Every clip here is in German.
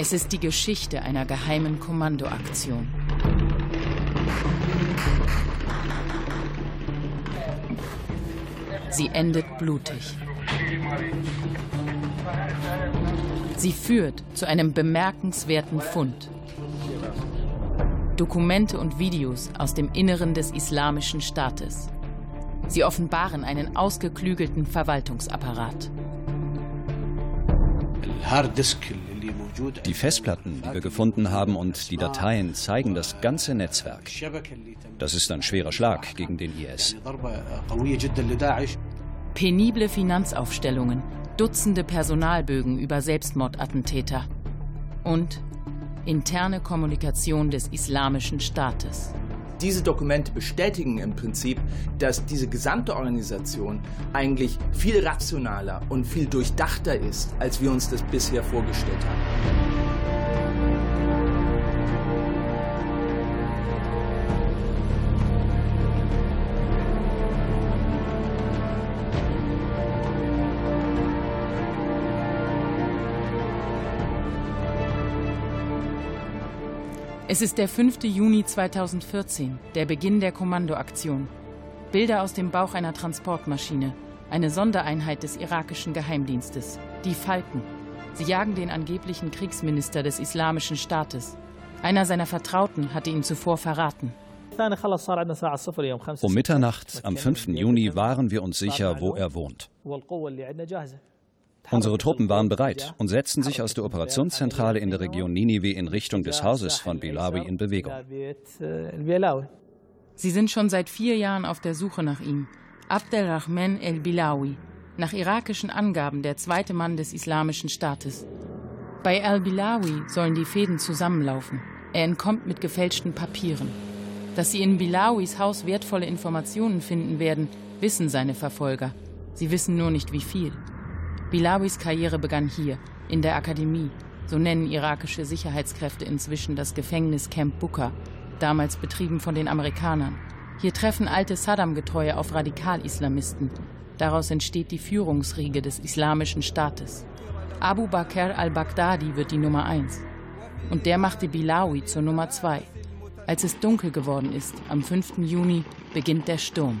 Es ist die Geschichte einer geheimen Kommandoaktion. Sie endet blutig. Sie führt zu einem bemerkenswerten Fund. Dokumente und Videos aus dem Inneren des Islamischen Staates. Sie offenbaren einen ausgeklügelten Verwaltungsapparat. Die Festplatten, die wir gefunden haben und die Dateien zeigen das ganze Netzwerk. Das ist ein schwerer Schlag gegen den IS. Penible Finanzaufstellungen, Dutzende Personalbögen über Selbstmordattentäter und interne Kommunikation des Islamischen Staates. Diese Dokumente bestätigen im Prinzip, dass diese gesamte Organisation eigentlich viel rationaler und viel durchdachter ist, als wir uns das bisher vorgestellt haben. Es ist der 5. Juni 2014, der Beginn der Kommandoaktion. Bilder aus dem Bauch einer Transportmaschine, eine Sondereinheit des irakischen Geheimdienstes, die Falken. Sie jagen den angeblichen Kriegsminister des Islamischen Staates. Einer seiner Vertrauten hatte ihn zuvor verraten. Um Mitternacht am 5. Juni waren wir uns sicher, wo er wohnt. Unsere Truppen waren bereit und setzten sich aus der Operationszentrale in der Region Ninive in Richtung des Hauses von Bilawi in Bewegung. Sie sind schon seit vier Jahren auf der Suche nach ihm. Abdelrahman el-Bilawi, nach irakischen Angaben der zweite Mann des Islamischen Staates. Bei al-Bilawi sollen die Fäden zusammenlaufen. Er entkommt mit gefälschten Papieren. Dass sie in Bilawis Haus wertvolle Informationen finden werden, wissen seine Verfolger. Sie wissen nur nicht wie viel. Bilawis Karriere begann hier, in der Akademie. So nennen irakische Sicherheitskräfte inzwischen das Gefängnis Camp Booker, damals betrieben von den Amerikanern. Hier treffen alte Saddam-Getreue auf Radikal-Islamisten. Daraus entsteht die Führungsriege des Islamischen Staates. Abu Bakr al-Baghdadi wird die Nummer eins. Und der machte Bilawi zur Nummer zwei. Als es dunkel geworden ist, am 5. Juni, beginnt der Sturm.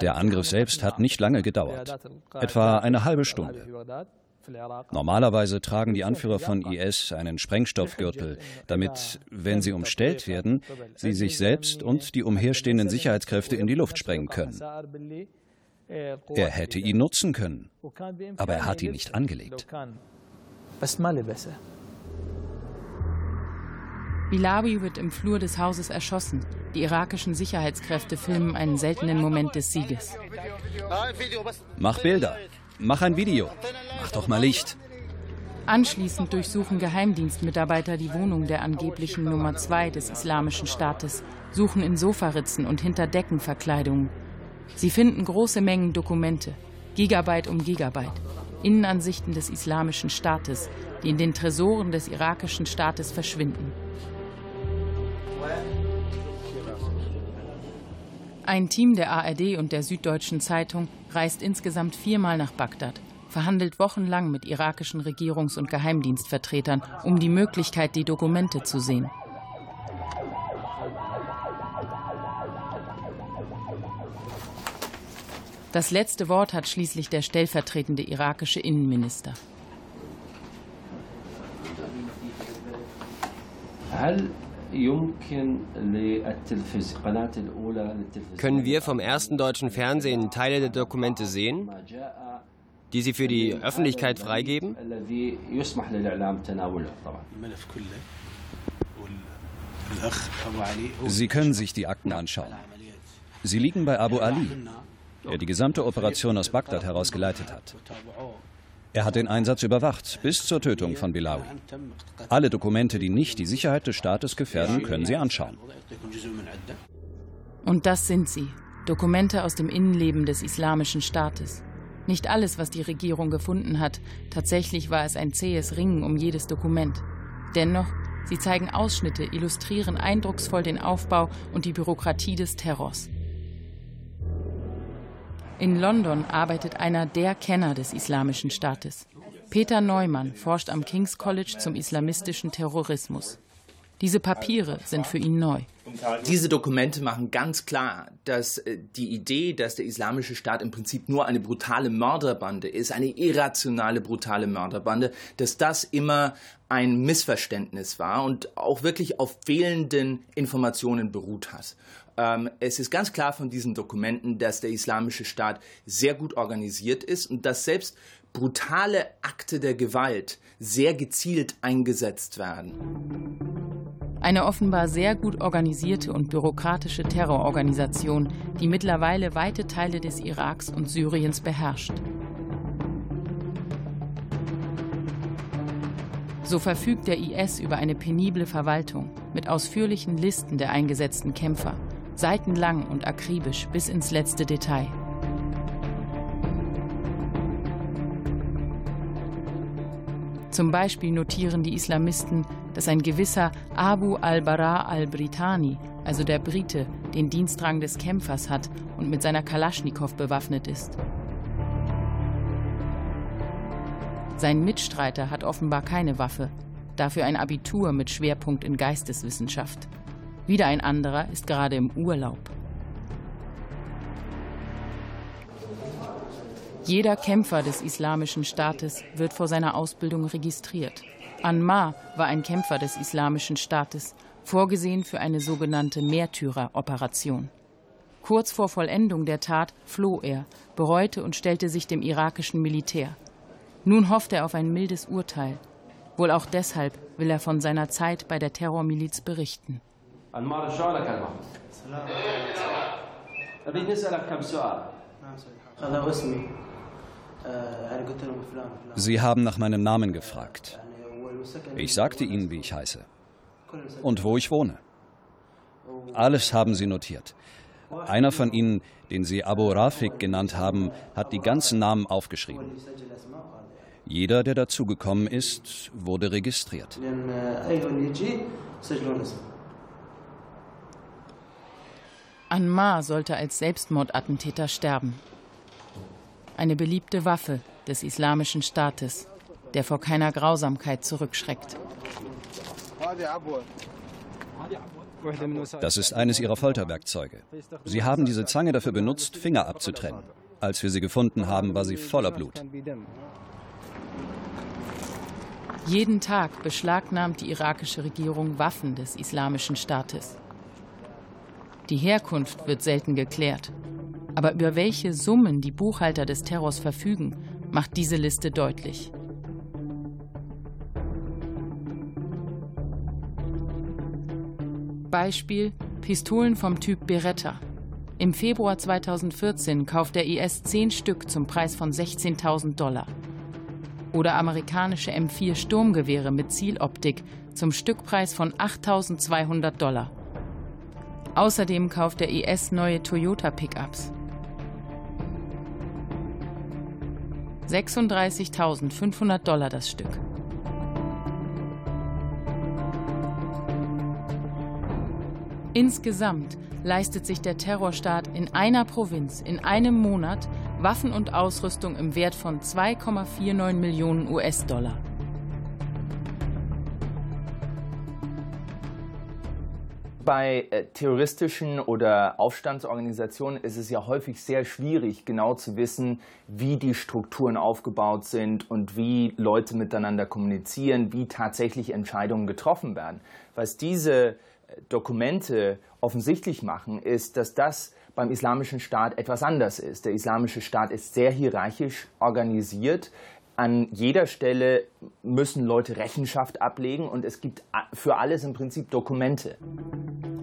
Der Angriff selbst hat nicht lange gedauert, etwa eine halbe Stunde. Normalerweise tragen die Anführer von IS einen Sprengstoffgürtel, damit, wenn sie umstellt werden, sie sich selbst und die umherstehenden Sicherheitskräfte in die Luft sprengen können. Er hätte ihn nutzen können, aber er hat ihn nicht angelegt. Bilawi wird im Flur des Hauses erschossen. Die irakischen Sicherheitskräfte filmen einen seltenen Moment des Sieges. Mach Bilder. Mach ein Video. Mach doch mal Licht. Anschließend durchsuchen Geheimdienstmitarbeiter die Wohnung der angeblichen Nummer 2 des Islamischen Staates, suchen in Sofaritzen und hinter Deckenverkleidungen. Sie finden große Mengen Dokumente, Gigabyte um Gigabyte, Innenansichten des Islamischen Staates, die in den Tresoren des irakischen Staates verschwinden. Ein Team der ARD und der Süddeutschen Zeitung reist insgesamt viermal nach Bagdad, verhandelt wochenlang mit irakischen Regierungs- und Geheimdienstvertretern um die Möglichkeit, die Dokumente zu sehen. Das letzte Wort hat schließlich der stellvertretende irakische Innenminister. Können wir vom ersten deutschen Fernsehen Teile der Dokumente sehen, die Sie für die Öffentlichkeit freigeben? Sie können sich die Akten anschauen. Sie liegen bei Abu Ali, der die gesamte Operation aus Bagdad herausgeleitet hat. Er hat den Einsatz überwacht, bis zur Tötung von Bilawi. Alle Dokumente, die nicht die Sicherheit des Staates gefährden, können Sie anschauen. Und das sind sie. Dokumente aus dem Innenleben des Islamischen Staates. Nicht alles, was die Regierung gefunden hat. Tatsächlich war es ein zähes Ringen um jedes Dokument. Dennoch, Sie zeigen Ausschnitte, illustrieren eindrucksvoll den Aufbau und die Bürokratie des Terrors. In London arbeitet einer der Kenner des Islamischen Staates. Peter Neumann forscht am King's College zum islamistischen Terrorismus. Diese Papiere sind für ihn neu. Diese Dokumente machen ganz klar, dass äh, die Idee, dass der Islamische Staat im Prinzip nur eine brutale Mörderbande ist, eine irrationale brutale Mörderbande, dass das immer ein Missverständnis war und auch wirklich auf fehlenden Informationen beruht hat. Ähm, es ist ganz klar von diesen Dokumenten, dass der Islamische Staat sehr gut organisiert ist und dass selbst brutale Akte der Gewalt sehr gezielt eingesetzt werden. Eine offenbar sehr gut organisierte und bürokratische Terrororganisation, die mittlerweile weite Teile des Iraks und Syriens beherrscht. So verfügt der IS über eine penible Verwaltung mit ausführlichen Listen der eingesetzten Kämpfer, seitenlang und akribisch bis ins letzte Detail. Zum Beispiel notieren die Islamisten dass ein gewisser Abu al-Bara al-Britani, also der Brite, den Dienstrang des Kämpfers hat und mit seiner Kalaschnikow bewaffnet ist. Sein Mitstreiter hat offenbar keine Waffe, dafür ein Abitur mit Schwerpunkt in Geisteswissenschaft. Wieder ein anderer ist gerade im Urlaub. Jeder Kämpfer des Islamischen Staates wird vor seiner Ausbildung registriert. Anmar war ein Kämpfer des Islamischen Staates, vorgesehen für eine sogenannte Märtyreroperation. Kurz vor Vollendung der Tat floh er, bereute und stellte sich dem irakischen Militär. Nun hofft er auf ein mildes Urteil. Wohl auch deshalb will er von seiner Zeit bei der Terrormiliz berichten. Sie haben nach meinem Namen gefragt. Ich sagte ihnen, wie ich heiße und wo ich wohne. Alles haben sie notiert. Einer von ihnen, den sie Abu Rafik genannt haben, hat die ganzen Namen aufgeschrieben. Jeder, der dazugekommen ist, wurde registriert. Anmar sollte als Selbstmordattentäter sterben. Eine beliebte Waffe des Islamischen Staates der vor keiner Grausamkeit zurückschreckt. Das ist eines ihrer Folterwerkzeuge. Sie haben diese Zange dafür benutzt, Finger abzutrennen. Als wir sie gefunden haben, war sie voller Blut. Jeden Tag beschlagnahmt die irakische Regierung Waffen des Islamischen Staates. Die Herkunft wird selten geklärt. Aber über welche Summen die Buchhalter des Terrors verfügen, macht diese Liste deutlich. Beispiel Pistolen vom Typ Beretta. Im Februar 2014 kauft der IS zehn Stück zum Preis von 16.000 Dollar. Oder amerikanische M4 Sturmgewehre mit Zieloptik zum Stückpreis von 8.200 Dollar. Außerdem kauft der IS neue Toyota Pickups. 36.500 Dollar das Stück. Insgesamt leistet sich der Terrorstaat in einer Provinz in einem Monat Waffen und Ausrüstung im Wert von 2,49 Millionen US-Dollar. Bei äh, terroristischen oder Aufstandsorganisationen ist es ja häufig sehr schwierig, genau zu wissen, wie die Strukturen aufgebaut sind und wie Leute miteinander kommunizieren, wie tatsächlich Entscheidungen getroffen werden. Was diese Dokumente offensichtlich machen, ist, dass das beim Islamischen Staat etwas anders ist. Der Islamische Staat ist sehr hierarchisch organisiert. An jeder Stelle müssen Leute Rechenschaft ablegen und es gibt für alles im Prinzip Dokumente.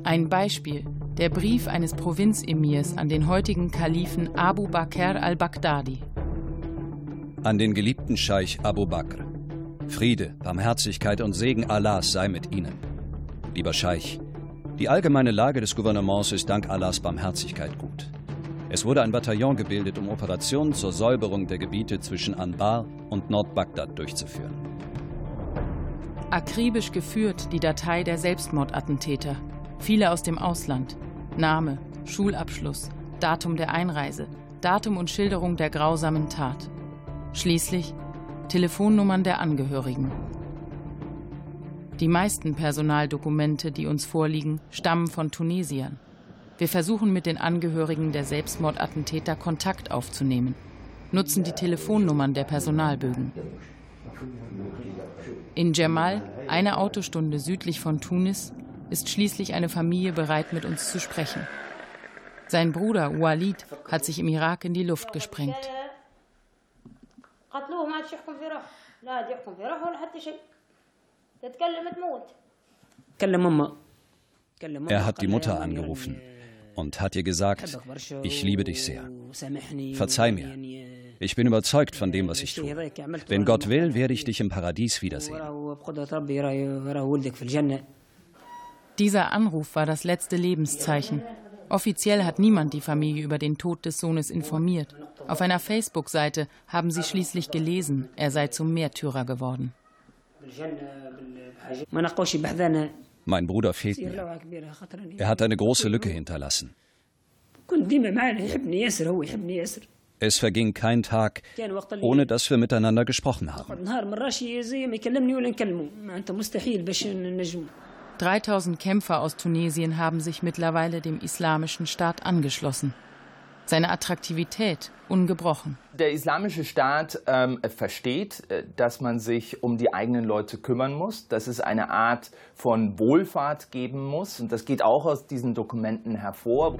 Ein Beispiel, der Brief eines Provinzemirs an den heutigen Kalifen Abu Bakr al-Baghdadi. An den geliebten Scheich Abu Bakr. Friede, Barmherzigkeit und Segen Allahs sei mit Ihnen. Lieber Scheich, die allgemeine Lage des Gouvernements ist dank Allahs Barmherzigkeit gut. Es wurde ein Bataillon gebildet, um Operationen zur Säuberung der Gebiete zwischen Anbar und Nordbagdad durchzuführen. Akribisch geführt die Datei der Selbstmordattentäter, viele aus dem Ausland. Name, Schulabschluss, Datum der Einreise, Datum und Schilderung der grausamen Tat. Schließlich Telefonnummern der Angehörigen. Die meisten Personaldokumente, die uns vorliegen, stammen von Tunesiern. Wir versuchen mit den Angehörigen der Selbstmordattentäter Kontakt aufzunehmen, nutzen die Telefonnummern der Personalbögen. In Jemal, eine Autostunde südlich von Tunis, ist schließlich eine Familie bereit, mit uns zu sprechen. Sein Bruder Walid hat sich im Irak in die Luft gesprengt. Er hat die Mutter angerufen und hat ihr gesagt, ich liebe dich sehr. Verzeih mir. Ich bin überzeugt von dem, was ich tue. Wenn Gott will, werde ich dich im Paradies wiedersehen. Dieser Anruf war das letzte Lebenszeichen. Offiziell hat niemand die Familie über den Tod des Sohnes informiert. Auf einer Facebook-Seite haben sie schließlich gelesen, er sei zum Märtyrer geworden. Mein Bruder fehlt mir. Er hat eine große Lücke hinterlassen. Es verging kein Tag, ohne dass wir miteinander gesprochen haben. 3000 Kämpfer aus Tunesien haben sich mittlerweile dem Islamischen Staat angeschlossen. Seine Attraktivität ungebrochen. Der Islamische Staat ähm, versteht, äh, dass man sich um die eigenen Leute kümmern muss, dass es eine Art von Wohlfahrt geben muss. Und das geht auch aus diesen Dokumenten hervor.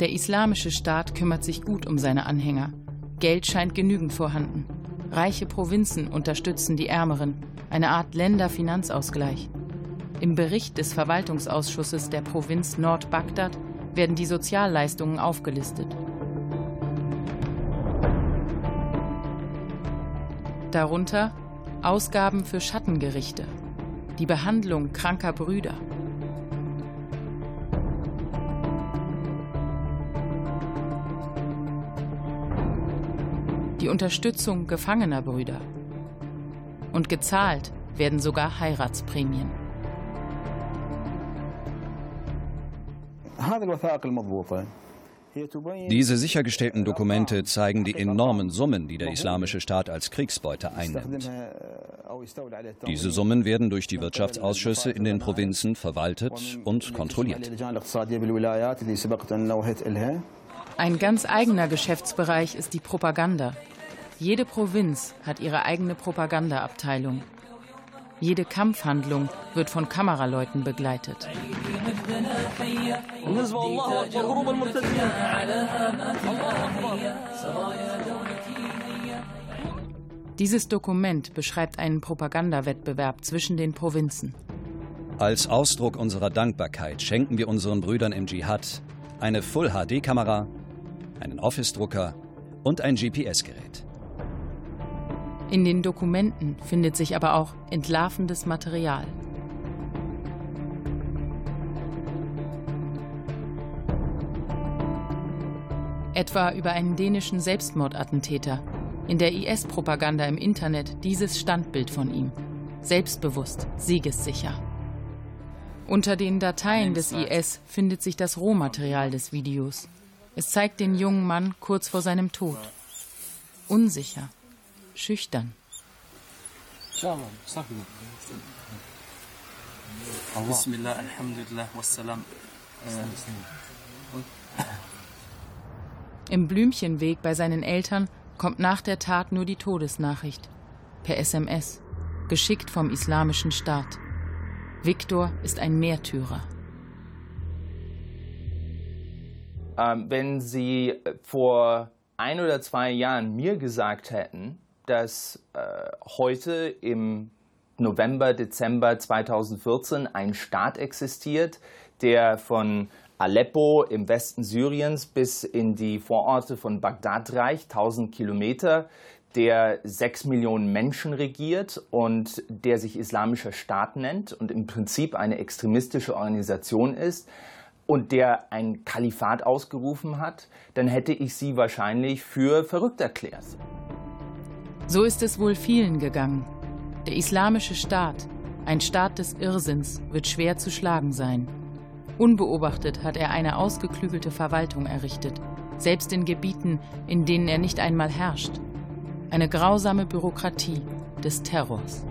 Der Islamische Staat kümmert sich gut um seine Anhänger. Geld scheint genügend vorhanden. Reiche Provinzen unterstützen die Ärmeren. Eine Art Länderfinanzausgleich. Im Bericht des Verwaltungsausschusses der Provinz Nord-Bagdad werden die Sozialleistungen aufgelistet. Darunter Ausgaben für Schattengerichte, die Behandlung kranker Brüder. Die Unterstützung gefangener Brüder. Und gezahlt werden sogar Heiratsprämien. Diese sichergestellten Dokumente zeigen die enormen Summen, die der Islamische Staat als Kriegsbeute einnimmt. Diese Summen werden durch die Wirtschaftsausschüsse in den Provinzen verwaltet und kontrolliert. Ein ganz eigener Geschäftsbereich ist die Propaganda. Jede Provinz hat ihre eigene Propagandaabteilung. Jede Kampfhandlung wird von Kameraleuten begleitet. Dieses Dokument beschreibt einen Propagandawettbewerb zwischen den Provinzen. Als Ausdruck unserer Dankbarkeit schenken wir unseren Brüdern im Dschihad eine Full-HD-Kamera, einen Office-Drucker und ein GPS-Gerät. In den Dokumenten findet sich aber auch entlarvendes Material. Etwa über einen dänischen Selbstmordattentäter. In der IS-Propaganda im Internet dieses Standbild von ihm. Selbstbewusst, siegessicher. Unter den Dateien des IS findet sich das Rohmaterial des Videos. Es zeigt den jungen Mann kurz vor seinem Tod. Unsicher, schüchtern. Im Blümchenweg bei seinen Eltern kommt nach der Tat nur die Todesnachricht. Per SMS. Geschickt vom Islamischen Staat. Viktor ist ein Märtyrer. Ähm, wenn Sie vor ein oder zwei Jahren mir gesagt hätten, dass äh, heute im November, Dezember 2014 ein Staat existiert, der von Aleppo im Westen Syriens bis in die Vororte von Bagdad reicht, 1000 Kilometer, der sechs Millionen Menschen regiert und der sich Islamischer Staat nennt und im Prinzip eine extremistische Organisation ist und der ein Kalifat ausgerufen hat, dann hätte ich sie wahrscheinlich für verrückt erklärt. So ist es wohl vielen gegangen. Der islamische Staat, Ein Staat des Irrsinns wird schwer zu schlagen sein. Unbeobachtet hat er eine ausgeklügelte Verwaltung errichtet, selbst in Gebieten, in denen er nicht einmal herrscht. Eine grausame Bürokratie des Terrors.